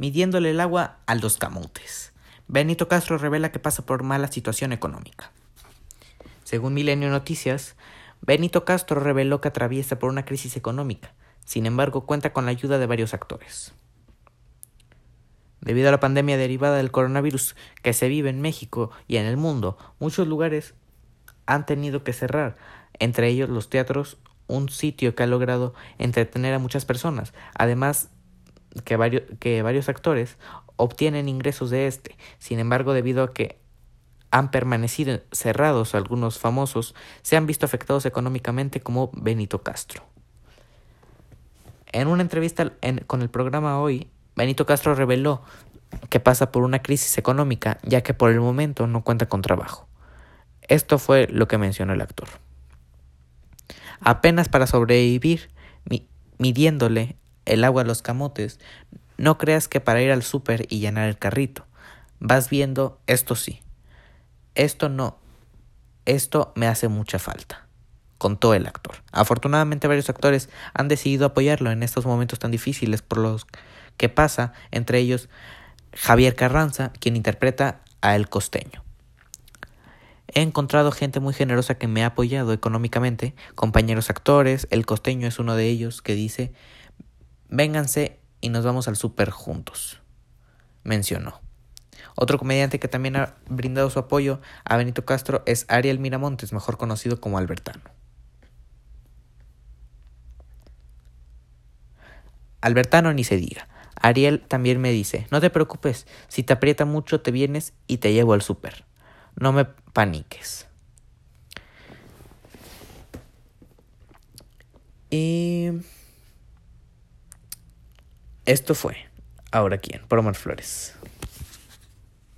midiéndole el agua a los camotes. Benito Castro revela que pasa por mala situación económica. Según Milenio Noticias, Benito Castro reveló que atraviesa por una crisis económica. Sin embargo, cuenta con la ayuda de varios actores. Debido a la pandemia derivada del coronavirus que se vive en México y en el mundo, muchos lugares han tenido que cerrar, entre ellos los teatros, un sitio que ha logrado entretener a muchas personas, además que varios, que varios actores obtienen ingresos de este. Sin embargo, debido a que han permanecido cerrados algunos famosos, se han visto afectados económicamente como Benito Castro. En una entrevista con el programa Hoy, Benito Castro reveló que pasa por una crisis económica ya que por el momento no cuenta con trabajo. Esto fue lo que mencionó el actor. Apenas para sobrevivir, midiéndole el agua a los camotes, no creas que para ir al súper y llenar el carrito. Vas viendo, esto sí. Esto no. Esto me hace mucha falta. Contó el actor. Afortunadamente varios actores han decidido apoyarlo en estos momentos tan difíciles por los que pasa, entre ellos Javier Carranza, quien interpreta a El Costeño. He encontrado gente muy generosa que me ha apoyado económicamente, compañeros actores, El Costeño es uno de ellos que dice, vénganse y nos vamos al súper juntos, mencionó. Otro comediante que también ha brindado su apoyo a Benito Castro es Ariel Miramontes, mejor conocido como Albertano. Albertano ni se diga. Ariel también me dice, no te preocupes, si te aprieta mucho te vienes y te llevo al súper. No me paniques. Y esto fue Ahora quién, por Omar Flores.